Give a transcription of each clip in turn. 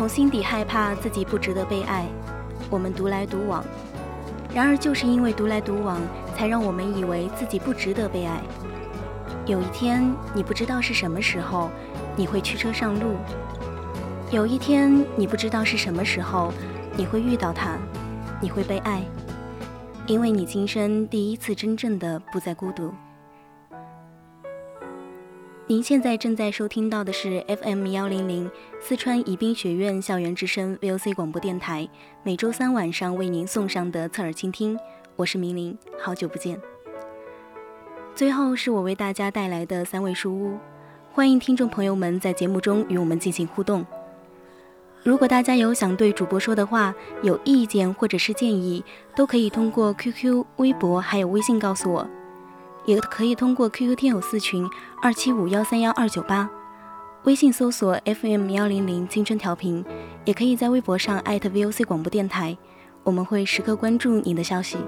从心底害怕自己不值得被爱，我们独来独往。然而，就是因为独来独往，才让我们以为自己不值得被爱。有一天，你不知道是什么时候，你会驱车上路；有一天，你不知道是什么时候，你会遇到他，你会被爱，因为你今生第一次真正的不再孤独。您现在正在收听到的是 FM 幺零零四川宜宾学院校园之声 VOC 广播电台，每周三晚上为您送上的侧耳倾听，我是明玲，好久不见。最后是我为大家带来的三味书屋，欢迎听众朋友们在节目中与我们进行互动。如果大家有想对主播说的话、有意见或者是建议，都可以通过 QQ、微博还有微信告诉我。也可以通过 QQ 听友四群二七五幺三幺二九八，微信搜索 FM 幺零零青春调频，也可以在微博上艾特 VOC 广播电台，我们会时刻关注你的消息。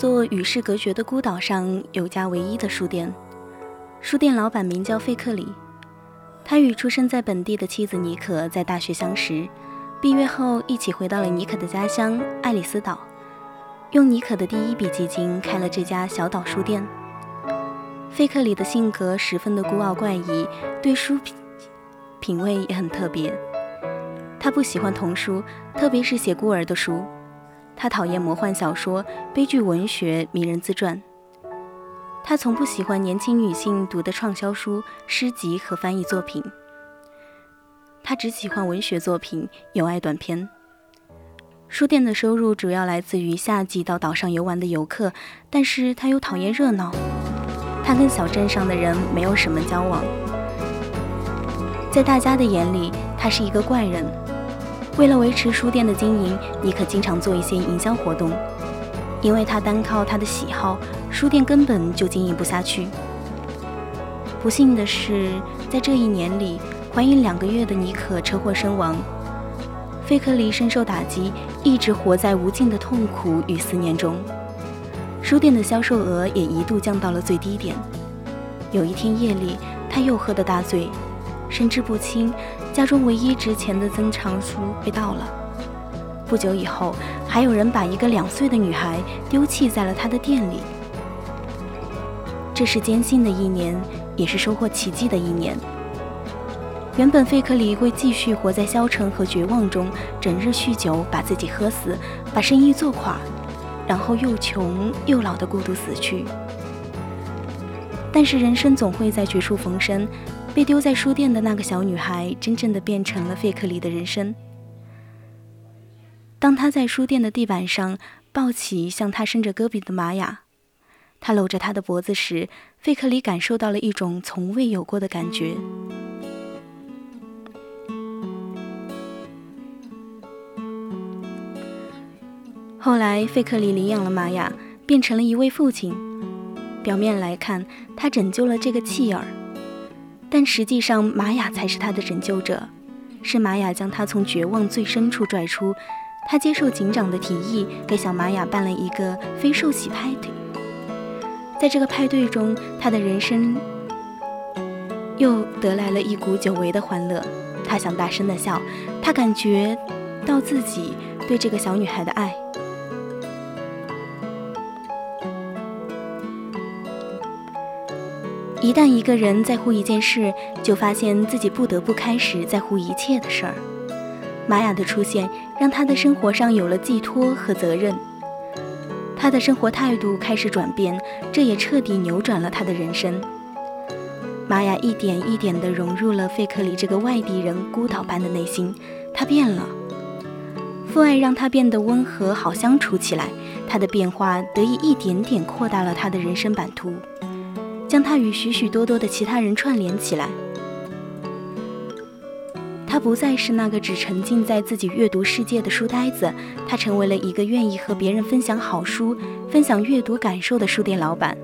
座与世隔绝的孤岛上，有家唯一的书店。书店老板名叫费克里，他与出生在本地的妻子尼可在大学相识，毕业后一起回到了尼可的家乡爱丽丝岛，用尼可的第一笔基金开了这家小岛书店。费克里的性格十分的孤傲怪异，对书品品味也很特别。他不喜欢童书，特别是写孤儿的书。他讨厌魔幻小说、悲剧文学、名人自传。他从不喜欢年轻女性读的畅销书、诗集和翻译作品。他只喜欢文学作品，有爱短篇。书店的收入主要来自于夏季到岛上游玩的游客，但是他又讨厌热闹。他跟小镇上的人没有什么交往，在大家的眼里，他是一个怪人。为了维持书店的经营，尼可经常做一些营销活动。因为他单靠他的喜好，书店根本就经营不下去。不幸的是，在这一年里，怀孕两个月的尼可车祸身亡。费克里深受打击，一直活在无尽的痛苦与思念中。书店的销售额也一度降到了最低点。有一天夜里，他又喝得大醉，神志不清。家中唯一值钱的珍藏书被盗了。不久以后，还有人把一个两岁的女孩丢弃在了他的店里。这是艰辛的一年，也是收获奇迹的一年。原本费克里会继续活在消沉和绝望中，整日酗酒，把自己喝死，把生意做垮，然后又穷又老的孤独死去。但是人生总会在绝处逢生。被丢在书店的那个小女孩，真正的变成了费克里的人生。当他在书店的地板上抱起向他伸着胳膊的玛雅，他搂着她的脖子时，费克里感受到了一种从未有过的感觉。后来，费克里领养了玛雅，变成了一位父亲。表面来看，他拯救了这个弃儿。但实际上，玛雅才是他的拯救者，是玛雅将他从绝望最深处拽出，他接受警长的提议，给小玛雅办了一个非受喜派对。在这个派对中，他的人生又得来了一股久违的欢乐。他想大声的笑，他感觉到自己对这个小女孩的爱。一旦一个人在乎一件事，就发现自己不得不开始在乎一切的事儿。玛雅的出现让他的生活上有了寄托和责任，他的生活态度开始转变，这也彻底扭转了他的人生。玛雅一点一点地融入了费克里这个外地人孤岛般的内心，他变了。父爱让他变得温和好相处起来，他的变化得以一点点扩大了他的人生版图。将他与许许多多的其他人串联起来。他不再是那个只沉浸在自己阅读世界的书呆子，他成为了一个愿意和别人分享好书、分享阅读感受的书店老板。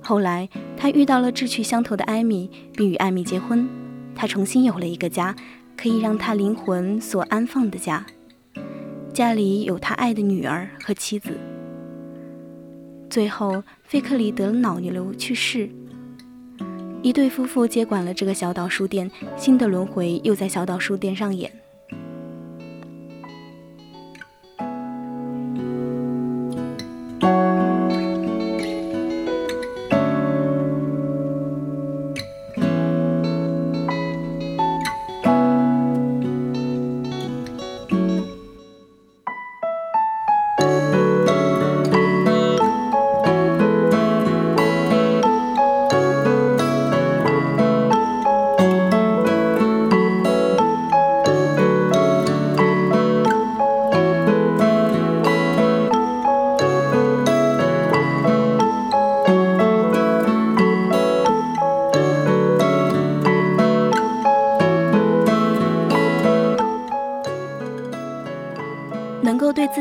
后来，他遇到了志趣相投的艾米，并与艾米结婚。他重新有了一个家，可以让他灵魂所安放的家，家里有他爱的女儿和妻子。最后，费克里得了脑瘤去世。一对夫妇接管了这个小岛书店，新的轮回又在小岛书店上演。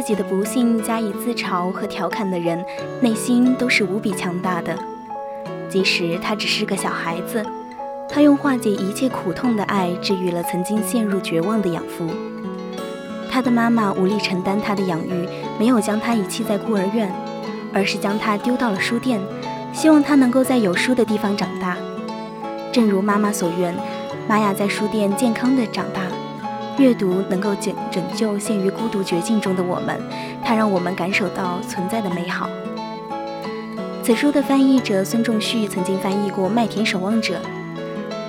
己的不幸加以自嘲和调侃的人，内心都是无比强大的。即使他只是个小孩子，他用化解一切苦痛的爱治愈了曾经陷入绝望的养父。他的妈妈无力承担他的养育，没有将他遗弃在孤儿院，而是将他丢到了书店，希望他能够在有书的地方长大。正如妈妈所愿，玛雅在书店健康的长大。阅读能够拯拯救陷于孤独绝境中的我们，它让我们感受到存在的美好。此书的翻译者孙仲旭曾经翻译过《麦田守望者》，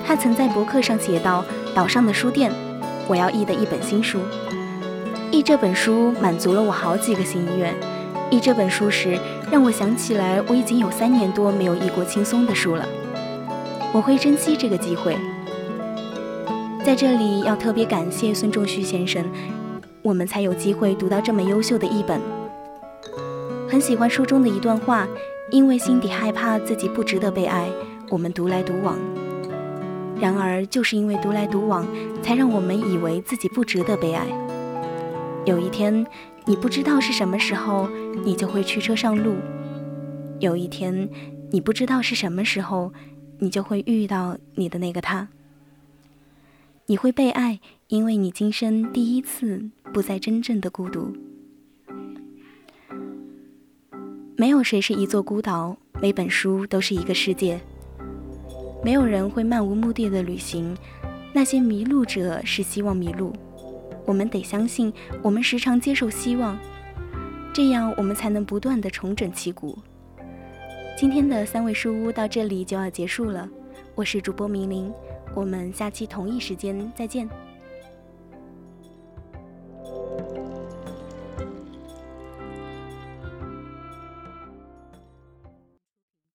他曾在博客上写道：“岛上的书店，我要译的一本新书。译这本书满足了我好几个心愿。译这本书时，让我想起来我已经有三年多没有译过轻松的书了。我会珍惜这个机会。”在这里要特别感谢孙仲旭先生，我们才有机会读到这么优秀的译本。很喜欢书中的一段话：因为心底害怕自己不值得被爱，我们独来独往。然而，就是因为独来独往，才让我们以为自己不值得被爱。有一天，你不知道是什么时候，你就会驱车上路；有一天，你不知道是什么时候，你就会遇到你的那个他。你会被爱，因为你今生第一次不再真正的孤独。没有谁是一座孤岛，每本书都是一个世界。没有人会漫无目的的旅行，那些迷路者是希望迷路。我们得相信，我们时常接受希望，这样我们才能不断的重整旗鼓。今天的三味书屋到这里就要结束了，我是主播明玲。我们下期同一时间再见。